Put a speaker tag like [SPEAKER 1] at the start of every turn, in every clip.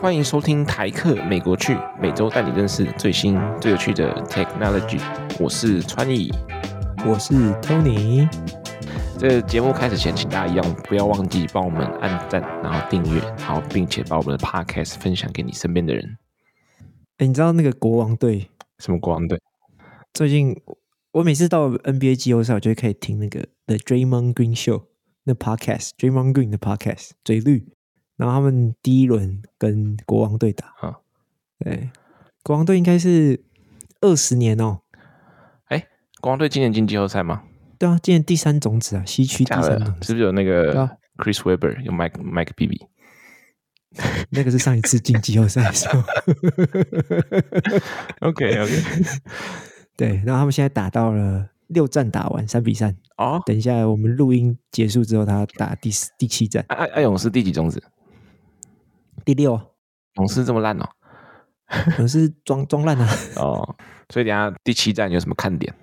[SPEAKER 1] 欢迎收听台客美国趣，每周带你认识最新最有趣的 technology。我是川艺，
[SPEAKER 2] 我是 Tony。
[SPEAKER 1] 这个节目开始前，请大家一样不要忘记帮我们按赞，然后订阅，然后并且把我们的 podcast 分享给你身边的人。
[SPEAKER 2] 哎，你知道那个国王队？
[SPEAKER 1] 什么国王队？
[SPEAKER 2] 最近我每次到 NBA 季后赛，我就可以听那个 The Draymond Green Show 那 podcast，Draymond Green 的 podcast，嘴绿。然后他们第一轮跟国王队打，啊，对，国王队应该是二十年哦。
[SPEAKER 1] 哎，国王队今年进季后赛吗？
[SPEAKER 2] 对啊，今年第三种子啊，西区第三种子，
[SPEAKER 1] 是不是有那个 Chris Webber，有 Mike Mike Bibby？
[SPEAKER 2] 那个是上一次进季后赛的时候。
[SPEAKER 1] OK OK，
[SPEAKER 2] 对，然后他们现在打到了六战打完三比三哦。等一下我们录音结束之后，他打第四第七战。
[SPEAKER 1] 爱爱勇士第几种子？
[SPEAKER 2] 第六，
[SPEAKER 1] 勇士这么烂哦，
[SPEAKER 2] 勇士装装烂啊。
[SPEAKER 1] 哦，所以等下第七站有什么看点？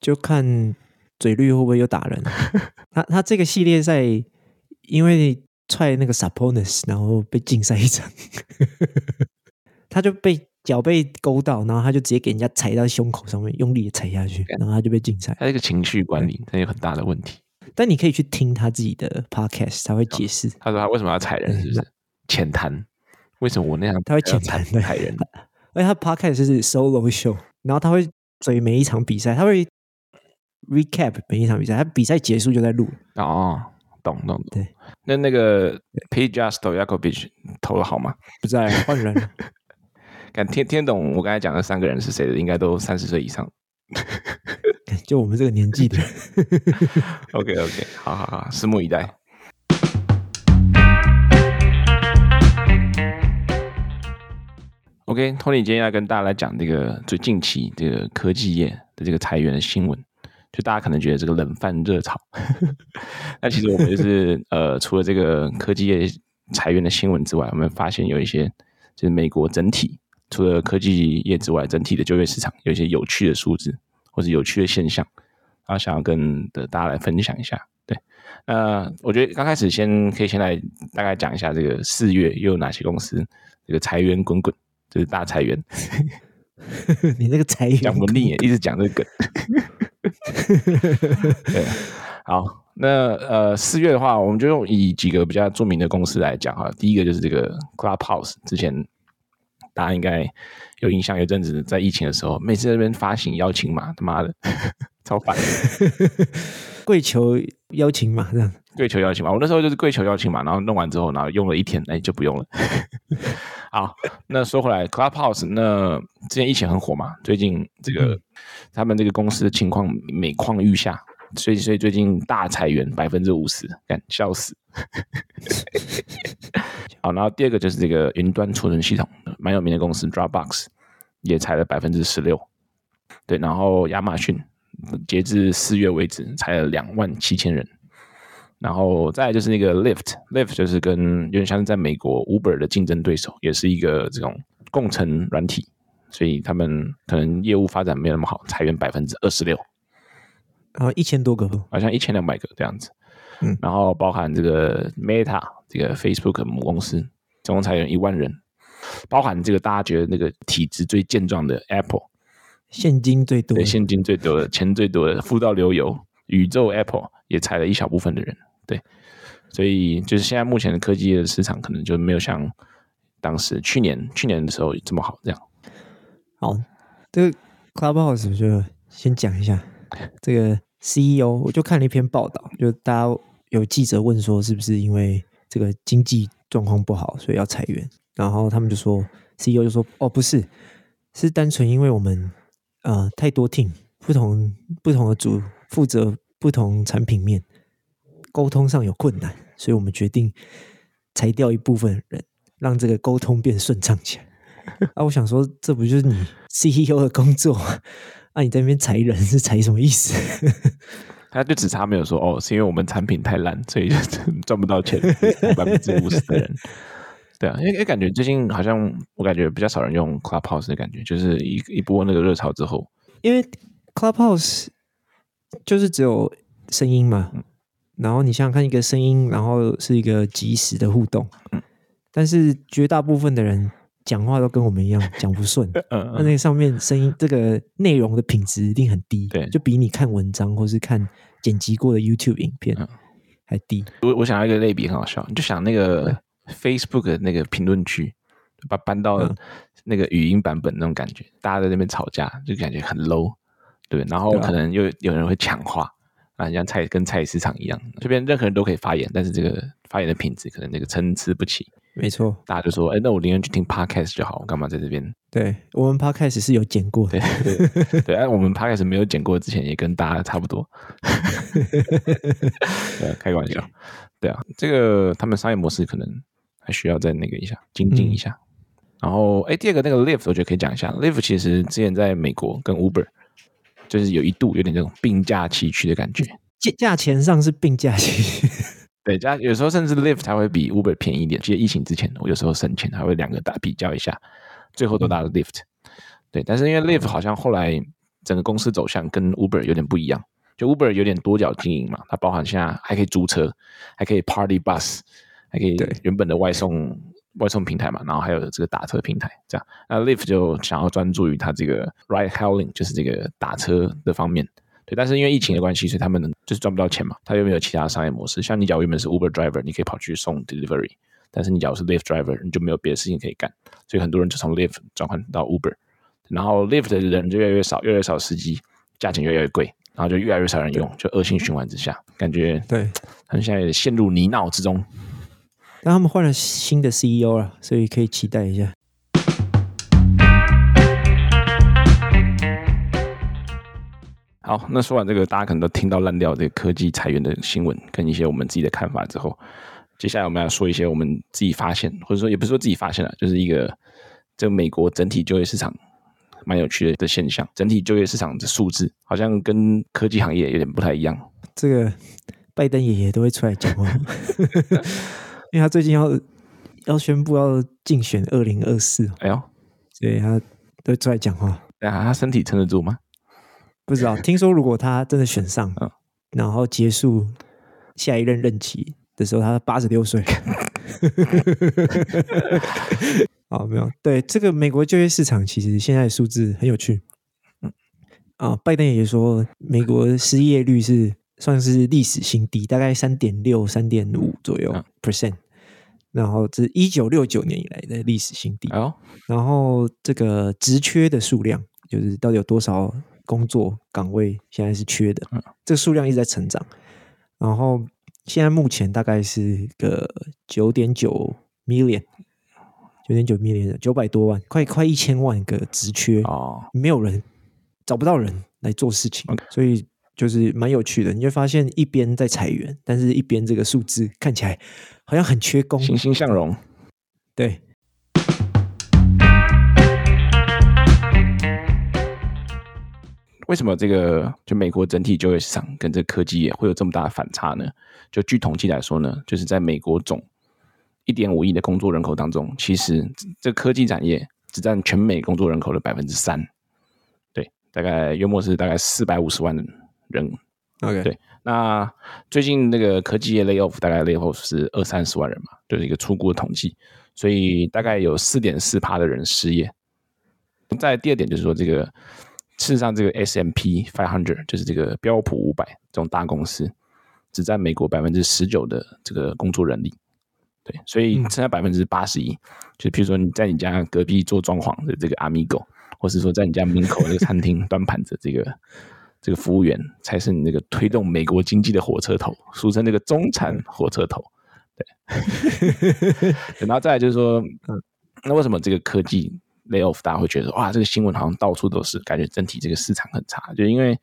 [SPEAKER 2] 就看嘴绿会不会又打人。他他这个系列赛因为踹那个 Saponis，然后被禁赛一场，他就被脚被勾到，然后他就直接给人家踩到胸口上面，用力的踩下去，然后他就被禁赛。
[SPEAKER 1] 他这个情绪管理他有很大的问题。
[SPEAKER 2] 但你可以去听他自己的 podcast，他会解释。
[SPEAKER 1] 哦，他说他为什么要踩人，是不是？浅谈，为什么我那样？
[SPEAKER 2] 他会浅谈的
[SPEAKER 1] 踩人，
[SPEAKER 2] 而且他 podcast 是 solo show，然后他会追每一场比赛，他会 recap 每一场比赛，他比赛结束就在录。
[SPEAKER 1] 哦，懂懂懂。
[SPEAKER 2] 对，
[SPEAKER 1] 那那个 P Justo Yakovich 投的好吗？
[SPEAKER 2] 不在，换人了。
[SPEAKER 1] 敢听听懂我刚才讲的三个人是谁的？应该都三十岁以上，
[SPEAKER 2] 就我们这个年纪的。
[SPEAKER 1] OK OK，好好好，拭目以待。OK，Tony，今天要跟大家来讲这个最近期这个科技业的这个裁员的新闻，就大家可能觉得这个冷饭热炒，那其实我们就是呃，除了这个科技业裁员的新闻之外，我们发现有一些就是美国整体除了科技业之外，整体的就业市场有一些有趣的数字或者有趣的现象，然后想要跟的大家来分享一下。对，那我觉得刚开始先可以先来大概讲一下这个四月又有哪些公司这个裁员滚滚。就是大裁员，
[SPEAKER 2] 你那个裁员
[SPEAKER 1] 讲不腻，一直讲这个梗。对，好，那呃四月的话，我们就用以几个比较著名的公司来讲哈。第一个就是这个 Clubhouse，之前大家应该有印象，有阵子在疫情的时候，每次在那边发行邀请码，他妈的 超烦，
[SPEAKER 2] 跪求邀请码这样。
[SPEAKER 1] 跪求邀请码，我那时候就是跪求邀请码，然后弄完之后，然后用了一天，哎，就不用了。好，那说回来，Clubhouse 那之前疫情很火嘛，最近这个、嗯、他们这个公司的情况每况愈下，所以所以最近大裁员百分之五十，干笑死。好，然后第二个就是这个云端储存系统蛮有名的公司 Dropbox 也裁了百分之十六，对，然后亚马逊截至四月为止裁了两万七千人。然后再就是那个 Lyft，Lyft 就是跟有点像是在美国 Uber 的竞争对手，也是一个这种共乘软体，所以他们可能业务发展没有那么好，裁员百分之二十六，
[SPEAKER 2] 然后一千多个，
[SPEAKER 1] 好像一千两百个这样子。嗯，然后包含这个 Meta 这个 Facebook 母公司，总共裁员一万人，包含这个大家觉得那个体质最健壮的 Apple，
[SPEAKER 2] 现金最多，
[SPEAKER 1] 对，现金最多的，钱最多的，富到流油，宇宙 Apple 也裁了一小部分的人。对，所以就是现在目前的科技的市场可能就没有像当时去年去年的时候这么好。这样，
[SPEAKER 2] 好，这个 Clubhouse 就先讲一下这个 CEO，我就看了一篇报道，就大家有记者问说是不是因为这个经济状况不好，所以要裁员，然后他们就说 CEO 就说哦不是，是单纯因为我们呃太多 team 不同不同的组负责不同产品面。沟通上有困难，所以我们决定裁掉一部分人，让这个沟通变顺畅起来。啊，我想说，这不就是你 CEO 的工作？啊，你在那边裁人是裁什么意思？
[SPEAKER 1] 他就只差没有说哦，是因为我们产品太烂，所以 赚不到钱，百分之五十的人。对啊，因为感觉最近好像我感觉比较少人用 Clubhouse 的感觉，就是一一波那个热潮之后，
[SPEAKER 2] 因为 Clubhouse 就是只有声音嘛。然后你想想看，一个声音，然后是一个即时的互动，嗯，但是绝大部分的人讲话都跟我们一样讲不顺，嗯，那那上面声音这个内容的品质一定很低，对，就比你看文章或是看剪辑过的 YouTube 影片还低。
[SPEAKER 1] 我我想要一个类比很好笑，你就想那个 Facebook 的那个评论区，把搬到那个语音版本那种感觉，大家在那边吵架，就感觉很 low，对，然后可能又有人会抢话。啊，像菜跟菜市场一样，这边任何人都可以发言，但是这个发言的品质可能那个参差不齐。
[SPEAKER 2] 没错，
[SPEAKER 1] 大家就说，哎，那我宁愿去听 podcast 就好，我干嘛在这边？
[SPEAKER 2] 对，我们 podcast 是有剪过的，
[SPEAKER 1] 对对对，哎，我们 podcast 没有剪过之前，也跟大家差不多。对，开个玩笑。对啊，这个他们商业模式可能还需要再那个一下精进一下。嗯、然后，哎，第二个那个 Lyft 我觉得可以讲一下，Lyft 其实之前在美国跟 Uber。就是有一度有点这种并驾齐驱的感觉，
[SPEAKER 2] 价价钱上是并驾齐驱，
[SPEAKER 1] 对，加有时候甚至 Lyft 还会比 Uber 便宜一点。其实疫情之前，我有时候省钱还会两个打比较一下，最后都打了 Lyft。对，但是因为 Lyft 好像后来整个公司走向跟 Uber 有点不一样，就 Uber 有点多角经营嘛，它包含现在还可以租车，还可以 Party Bus，还可以原本的外送。外送平台嘛，然后还有这个打车平台，这样。那 Lyft 就想要专注于它这个 ride hailing，就是这个打车的方面。对，但是因为疫情的关系，所以他们就是赚不到钱嘛。他又没有其他商业模式。像你假如原本是 Uber driver，你可以跑去送 delivery，但是你假如是 Lyft driver，你就没有别的事情可以干。所以很多人就从 Lyft 转换到 Uber，然后 Lyft 的人就越来越少，越来越少司机，价钱越来越贵，然后就越来越少人用，就恶性循环之下，感觉对，他们现在也陷入泥淖之中。
[SPEAKER 2] 但他们换了新的 CEO 了，所以可以期待一下。
[SPEAKER 1] 好，那说完这个，大家可能都听到烂掉这个科技裁员的新闻，跟一些我们自己的看法之后，接下来我们要说一些我们自己发现，或者说也不是说自己发现了，就是一个这美国整体就业市场蛮有趣的的现象。整体就业市场的数字好像跟科技行业有点不太一样。
[SPEAKER 2] 这个拜登爷爷都会出来讲话。因为他最近要要宣布要竞选二零二四，
[SPEAKER 1] 哎呦，
[SPEAKER 2] 所以他都出来讲话。
[SPEAKER 1] 对啊，他身体撑得住吗？
[SPEAKER 2] 不知道。听说如果他真的选上，嗯、然后结束下一任任期的时候，他八十六岁。好，没有。对这个美国就业市场，其实现在的数字很有趣。嗯啊，拜登也说，美国失业率是。算是历史新低，大概三点六、三点五左右 percent，然后这是一九六九年以来的历史新低。哦，然后这个职缺的数量，就是到底有多少工作岗位现在是缺的？嗯，这个数量一直在成长。然后现在目前大概是个九点九 million，九点九 million，九百多万，快快一千万个职缺哦，没有人找不到人来做事情.所以。就是蛮有趣的，你会发现一边在裁员，但是一边这个数字看起来好像很缺工，
[SPEAKER 1] 欣欣向荣。
[SPEAKER 2] 对。
[SPEAKER 1] 为什么这个就美国整体就业市场跟这科技业会有这么大的反差呢？就据统计来说呢，就是在美国总一点五亿的工作人口当中，其实这科技产业只占全美工作人口的百分之三。对，大概约莫是大概四百五十万人。
[SPEAKER 2] ，OK，
[SPEAKER 1] 对，那最近那个科技业 lay off 大概 lay off 是二三十万人嘛，就是一个初步的统计，所以大概有四点四趴的人失业。在第二点就是说，这个事实上这个 S M P five hundred 就是这个标普五百这种大公司，只占美国百分之十九的这个工作人力，对，所以剩下百分之八十一，就比如说你在你家隔壁做装潢的这个阿米狗或是说在你家门口那个餐厅 端盘子这个。这个服务员才是你那个推动美国经济的火车头，俗称那个中产火车头。对，然后再来就是说，嗯，那为什么这个科技 lay off 大家会觉得哇，这个新闻好像到处都是，感觉整体这个市场很差？就因为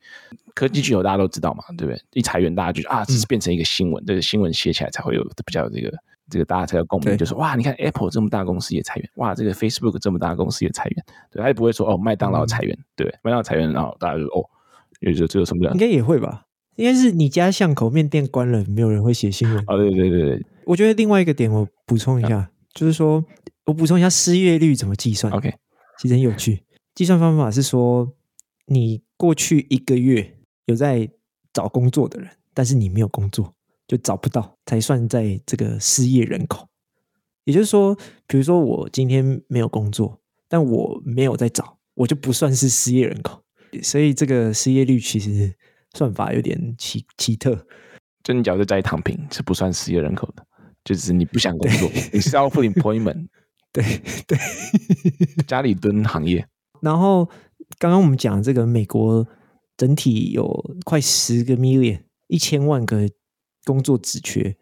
[SPEAKER 1] 科技巨头大家都知道嘛，对不对？一裁员，大家就啊，这是变成一个新闻，这个新闻写起来才会有比较有这个这个大家才有共鸣，就是哇，你看 Apple 这么大公司也裁员，哇，这个 Facebook 这么大公司也裁员，对，他也不会说哦，麦当劳裁员，对，麦当劳裁员，然后大家就哦。有这这有什么？应
[SPEAKER 2] 该也会吧。应该是你家巷口面店关了，没有人会写新闻。
[SPEAKER 1] 啊，对对对对。
[SPEAKER 2] 我觉得另外一个点，我补充一下，啊、就是说我补充一下失业率怎么计算。
[SPEAKER 1] OK，
[SPEAKER 2] 其实很有趣。计算方法是说，你过去一个月有在找工作的人，但是你没有工作，就找不到才算在这个失业人口。也就是说，比如说我今天没有工作，但我没有在找，我就不算是失业人口。所以这个失业率其实 算法有点奇奇特。
[SPEAKER 1] 就你假如在家里躺平是不算失业人口的，就是你不想工作，你是 self-employment。
[SPEAKER 2] 对对，
[SPEAKER 1] 家里蹲行业。
[SPEAKER 2] 然后刚刚我们讲这个美国整体有快十个 million 一千万个工作职缺，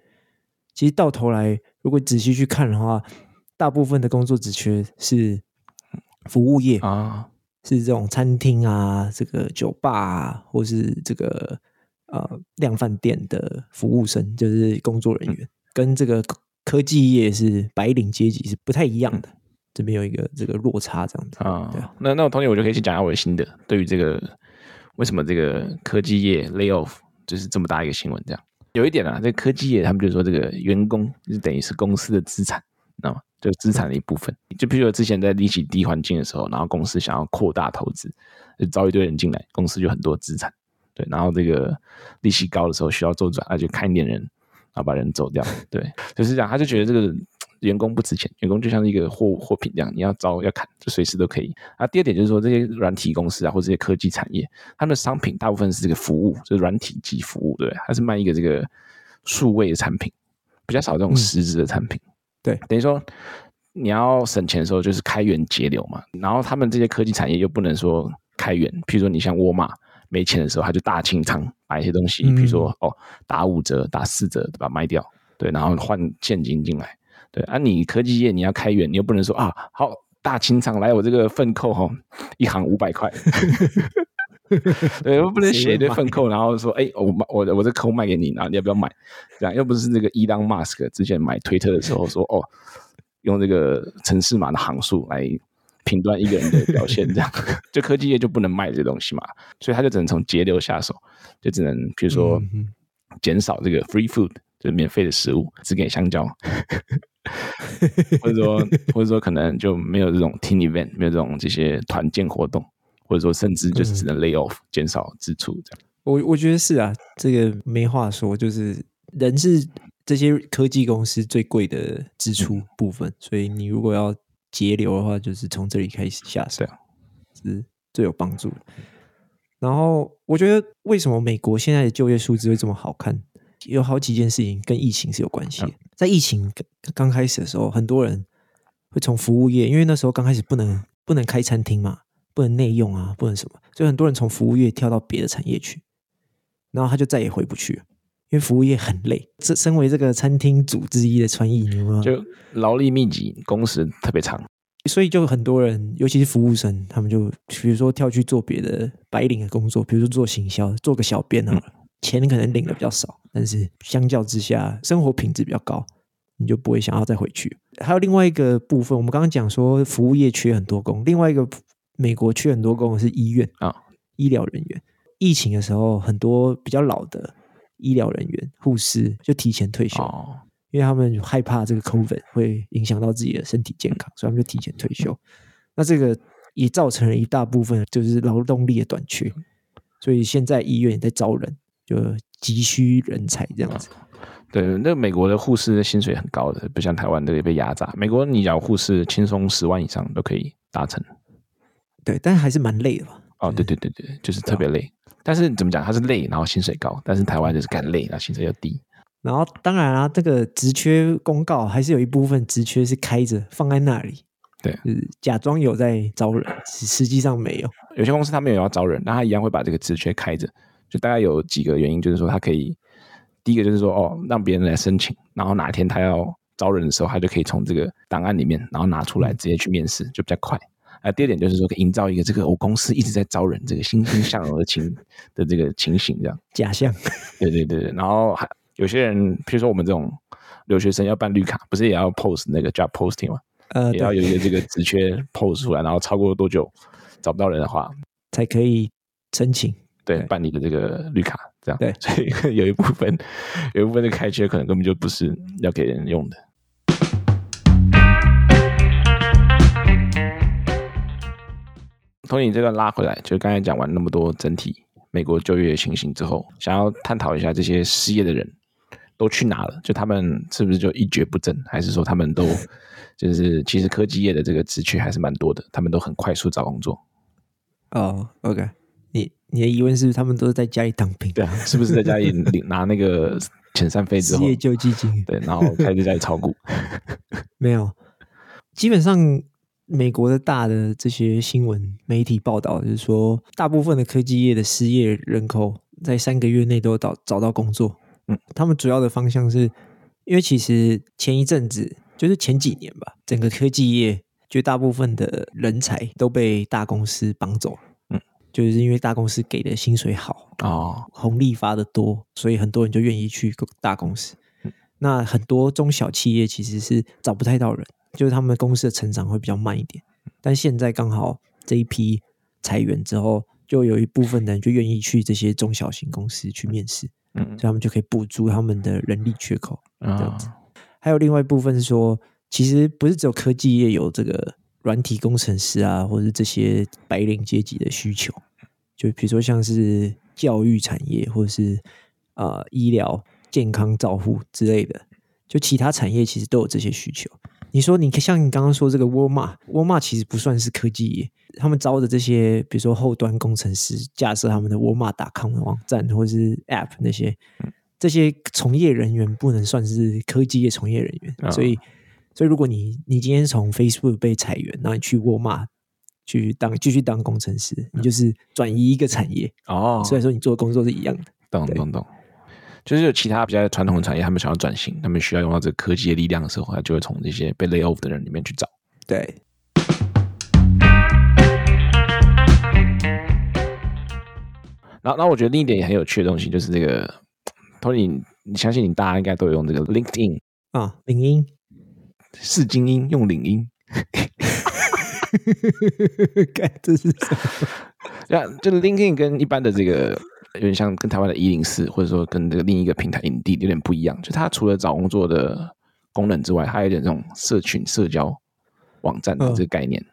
[SPEAKER 2] 其实到头来如果仔细去看的话，大部分的工作职缺是服务业
[SPEAKER 1] 啊，
[SPEAKER 2] 是这种餐厅啊、这个酒吧啊，或是这个呃量贩店的服务生，就是工作人员，嗯、跟这个科技业是白领阶级是不太一样的。嗯这边有一个这个落差，这样子
[SPEAKER 1] 啊。对，那那我同学我就可以去讲一下我的心得。对于这个为什么这个科技业 lay off 就是这么大一个新闻？这样有一点啊，这个科技业他们就说这个员工就等于是公司的资产，知道吗？就资产的一部分。就比如说之前在利息低环境的时候，然后公司想要扩大投资，就招一堆人进来，公司就很多资产。对，然后这个利息高的时候需要周转，那就看一点人，然后把人走掉。对，就是这样，他就觉得这个。员工不值钱，员工就像一个货货品这样，你要招要砍，就随时都可以。啊，第二点就是说，这些软体公司啊，或这些科技产业，他们的商品大部分是这个服务，就是软体及服务，对，它是卖一个这个数位的产品，比较少这种实质的产品。嗯、对，等于说你要省钱的时候，就是开源节流嘛。然后他们这些科技产业又不能说开源，譬如说你像沃尔玛没钱的时候，他就大清仓买一些东西，比如说哦打五折、打四折，对吧卖掉，对，然后换现金进来。对啊，你科技业你要开源，你又不能说啊，好大清仓来我这个粪扣哈，一行五百块，对，又不能写一堆粪扣，然后说哎，我我我这扣卖给你，然后你要不要买？这样又不是那个伊朗马斯克之前买推特的时候说哦，用这个城市码的行数来评断一个人的表现，这样就科技业就不能卖这东西嘛，所以他就只能从节流下手，就只能比如说减少这个 free food，就是免费的食物，只给香蕉。或者说，或者说，可能就没有这种 team event，没有这种这些团建活动，或者说，甚至就是只能 lay off，减少支出这样。
[SPEAKER 2] 我我觉得是啊，这个没话说，就是人是这些科技公司最贵的支出部分，嗯、所以你如果要节流的话，就是从这里开始下手，是最有帮助的。然后，我觉得为什么美国现在的就业数字会这么好看？有好几件事情跟疫情是有关系的。在疫情刚开始的时候，很多人会从服务业，因为那时候刚开始不能不能开餐厅嘛，不能内用啊，不能什么，所以很多人从服务业跳到别的产业去，然后他就再也回不去了，因为服务业很累。这身为这个餐厅组之一的川艺，你有没有？
[SPEAKER 1] 就劳力密集，工时特别长，
[SPEAKER 2] 所以就很多人，尤其是服务生，他们就比如说跳去做别的白领的工作，比如说做行销，做个小编啊。嗯钱可能领的比较少，但是相较之下，生活品质比较高，你就不会想要再回去。还有另外一个部分，我们刚刚讲说服务业缺很多工，另外一个美国去很多工的是医院啊，医疗人员。疫情的时候，很多比较老的医疗人员、护士就提前退休，因为他们害怕这个 COVID 会影响到自己的身体健康，所以他们就提前退休。那这个也造成了一大部分就是劳动力的短缺，所以现在医院也在招人。就急需人才这样子，
[SPEAKER 1] 对，那美国的护士的薪水很高的，不像台湾的被压榨。美国你讲护士轻松十万以上都可以达成，
[SPEAKER 2] 对，但还是蛮累的吧？
[SPEAKER 1] 哦，对对对对，就是特别累。但是怎么讲，他是累，然后薪水高。但是台湾就是干累，然后薪水又低。
[SPEAKER 2] 然后当然啊，这个职缺公告还是有一部分职缺是开着放在那里，
[SPEAKER 1] 对，
[SPEAKER 2] 就是假装有在招人，实际上没有。
[SPEAKER 1] 有些公司他们有要招人，那他一样会把这个职缺开着。就大概有几个原因，就是说他可以，第一个就是说哦，让别人来申请，然后哪天他要招人的时候，他就可以从这个档案里面，然后拿出来直接去面试，就比较快。啊，第二点就是说，营造一个这个我公司一直在招人，这个欣欣向荣的情 的这个情形，这样
[SPEAKER 2] 假象。
[SPEAKER 1] 对对对，然后还有些人，比如说我们这种留学生要办绿卡，不是也要 post 那个 job posting 吗？呃，也要有一个这个 职缺 post 出来，然后超过多久找不到人的话，
[SPEAKER 2] 才可以申请。
[SPEAKER 1] 对，办理的这个绿卡，这样
[SPEAKER 2] 对，
[SPEAKER 1] 所以有一部分，有一部分的开缺可能根本就不是要给人用的。从你这个拉回来，就刚才讲完那么多整体美国就业情形之后，想要探讨一下这些失业的人，都去哪了？就他们是不是就一蹶不振？还是说他们都就是其实科技业的这个职缺还是蛮多的，他们都很快速找工作？
[SPEAKER 2] 哦，OK，你你的疑问是他们都是在家里躺平？
[SPEAKER 1] 对啊，是不是在家里领 拿那个遣散费之后，
[SPEAKER 2] 失业救济金？
[SPEAKER 1] 对，然后开始在炒股？
[SPEAKER 2] 没有，基本上美国的大的这些新闻媒体报道就是说，大部分的科技业的失业人口在三个月内都找找到工作。嗯，他们主要的方向是，因为其实前一阵子就是前几年吧，整个科技业绝大部分的人才都被大公司绑走了。嗯，就是因为大公司给的薪水好哦，红利发的多，所以很多人就愿意去大公司。嗯，那很多中小企业其实是找不太到人，就是他们公司的成长会比较慢一点。但现在刚好这一批裁员之后，就有一部分人就愿意去这些中小型公司去面试。嗯，所以他们就可以补足他们的人力缺口，这样子。还有另外一部分是说，其实不是只有科技业有这个软体工程师啊，或者是这些白领阶级的需求。就比如说像是教育产业，或者是呃医疗健康照护之类的，就其他产业其实都有这些需求。你说，你像你刚刚说这个沃尔玛，沃尔玛其实不算是科技业。他们招的这些，比如说后端工程师，架设他们的沃尔玛 .com 的网站或者是 App 那些，这些从业人员不能算是科技业从业人员。哦、所以，所以如果你你今天从 Facebook 被裁员，然后你去沃尔玛去当继续当工程师，你就是转移一个产业哦。所以说，你做的工作是一样的。
[SPEAKER 1] 懂懂懂。就是有其他比较传统的产业，他们想要转型，他们需要用到这个科技的力量的时候，他就会从这些被 lay off 的人里面去找。
[SPEAKER 2] 对。
[SPEAKER 1] 然后，然后我觉得另一点也很有趣的东西，就是这个 Tony，你相信你大家应该都有用这个 LinkedIn
[SPEAKER 2] 啊，领英
[SPEAKER 1] 是精英用领英，
[SPEAKER 2] 干这是什么？
[SPEAKER 1] 对啊，就是 LinkedIn 跟一般的这个。有点像跟台湾的一零四，或者说跟这个另一个平台 Indeed 有点不一样。就它除了找工作的功能之外，它还有点这种社群社交网站的这个概念。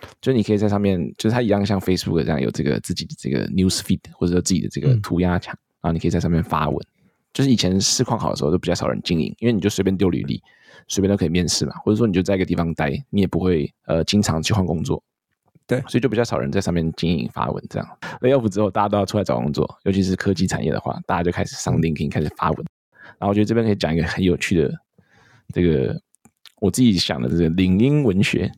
[SPEAKER 1] 嗯、就你可以在上面，就是它一样像 Facebook 这样有这个自己的这个 News Feed，或者说自己的这个涂鸦墙，嗯、然后你可以在上面发文。就是以前市况好的时候都比较少人经营，因为你就随便丢履历，随便都可以面试嘛，或者说你就在一个地方待，你也不会呃经常去换工作。对，所以就比较少人在上面经营发文这样。lay off 之后，大家都要出来找工作，尤其是科技产业的话，大家就开始上 LinkedIn 开始发文。然后我觉得这边可以讲一个很有趣的，这个我自己想的这个领英文学。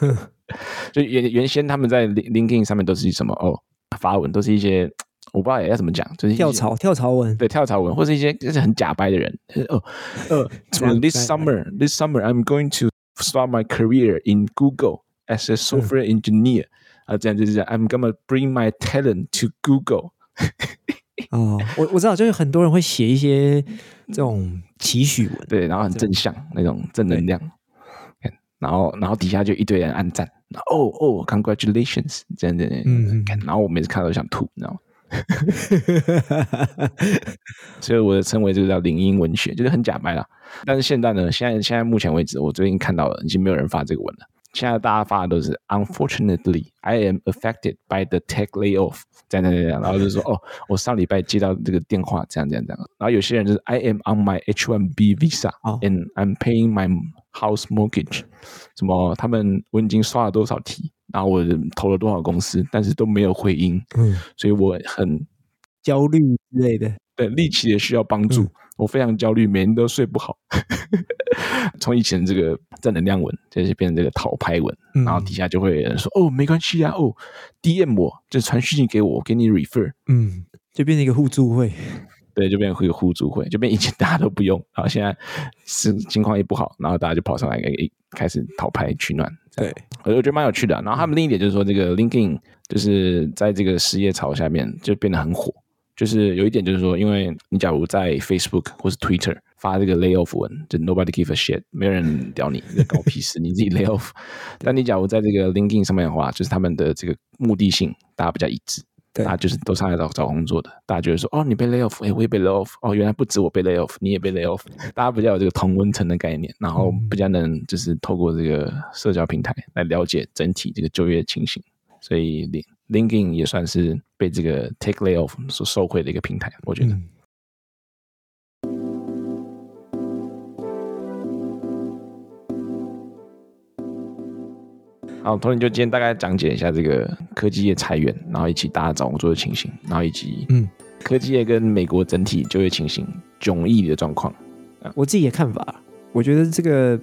[SPEAKER 1] 就原原先他们在 LinkedIn 上面都是什么哦，发文都是一些我不知道要怎么讲，就是
[SPEAKER 2] 跳槽跳槽文，
[SPEAKER 1] 对跳槽文，或是一些就是很假掰的人。哦呃，This summer, this summer, I'm going to start my career in Google. As a software engineer，啊、嗯，这样就是这样。I'm gonna bring my talent to Google。
[SPEAKER 2] 哦，我我知道，就是很多人会写一些这种期许文，
[SPEAKER 1] 对，然后很正向那种正能量。然后，然后底下就一堆人按赞。哦哦，Congratulations，这样这样。嗯，然后我每次看到都想吐，你知道吗？所以我的称谓就是叫领英文学，就是很假掰啦。但是现在呢，现在现在目前为止，我最近看到了，已经没有人发这个文了。现在大家发的都是 Unfortunately, I am affected by the tech layoff。这样这样这样，然后就说，哦，我上礼拜接到这个电话，这样这样这样。然后有些人就是 I am on my H1B visa and I'm paying my house mortgage。什么？他们我已经刷了多少题，然后我投了多少公司，但是都没有回音。嗯，所以我很
[SPEAKER 2] 焦虑之类的。
[SPEAKER 1] 对，立即也需要帮助。嗯我非常焦虑，每天都睡不好。从以前这个正能量文，就是变成这个讨拍文，嗯、然后底下就会有人说：“哦，没关系啊，哦，DM 我，就传讯息给我，我给你 refer。”
[SPEAKER 2] 嗯，就变成一个互助会。
[SPEAKER 1] 对，就变成一个互助会，就变以前大家都不用，然后现在是情况一不好，然后大家就跑上来给开始讨拍取暖。对，我觉得蛮有趣的。然后他们另一点就是说，这个 LinkedIn 就是在这个失业潮下面就变得很火。就是有一点，就是说，因为你假如在 Facebook 或是 Twitter 发这个 lay off 文，就 Nobody give a shit，没有人屌你，你在搞屁事，你自己 lay off。但你假如在这个 LinkedIn 上面的话，就是他们的这个目的性，大家比较一致，对，大家就是都上来找找工作的，大家觉得说，哦，你被 lay off，哎，我也被 lay off，哦，原来不止我被 lay off，你也被 lay off，大家比较有这个同温层的概念，然后比较能就是透过这个社交平台来了解整体这个就业情形，所以 LinkedIn 也算是被这个 take layoff 所受惠的一个平台，我觉得。好，同你就今天大概讲解一下这个科技业裁员，然后以及大家找工作的情形，然后以及嗯，科技业跟美国整体就业情形迥异的状况。
[SPEAKER 2] 我自己的看法，我觉得这个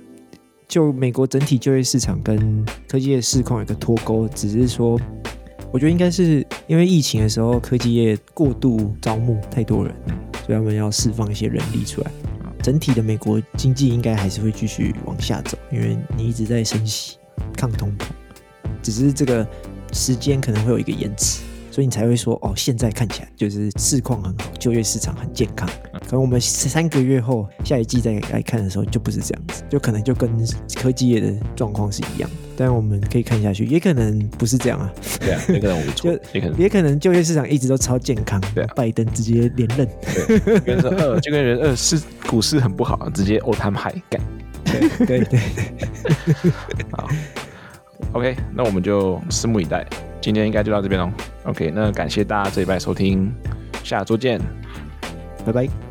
[SPEAKER 2] 就美国整体就业市场跟科技业市况有一个脱钩，只是说，我觉得应该是因为疫情的时候，科技业过度招募太多人，所以他们要释放一些人力出来。整体的美国经济应该还是会继续往下走，因为你一直在升息抗通膨，只是这个时间可能会有一个延迟。所以你才会说哦，现在看起来就是市况很好，就业市场很健康。可能我们三个月后下一季再来看的时候，就不是这样子，就可能就跟科技业的状况是一样。但我们可以看下去，也可能不是这样啊。
[SPEAKER 1] 对啊，也可能我们错，也可能
[SPEAKER 2] 也可能就业市场一直都超健康。
[SPEAKER 1] 对啊，
[SPEAKER 2] 拜登直接连任。
[SPEAKER 1] 对，跟说二就跟人二是股市很不好，直接 all time high 干。
[SPEAKER 2] 对对对。
[SPEAKER 1] 好，OK，那我们就拭目以待。今天应该就到这边喽。OK，那感谢大家这礼拜收听，下周见，
[SPEAKER 2] 拜拜。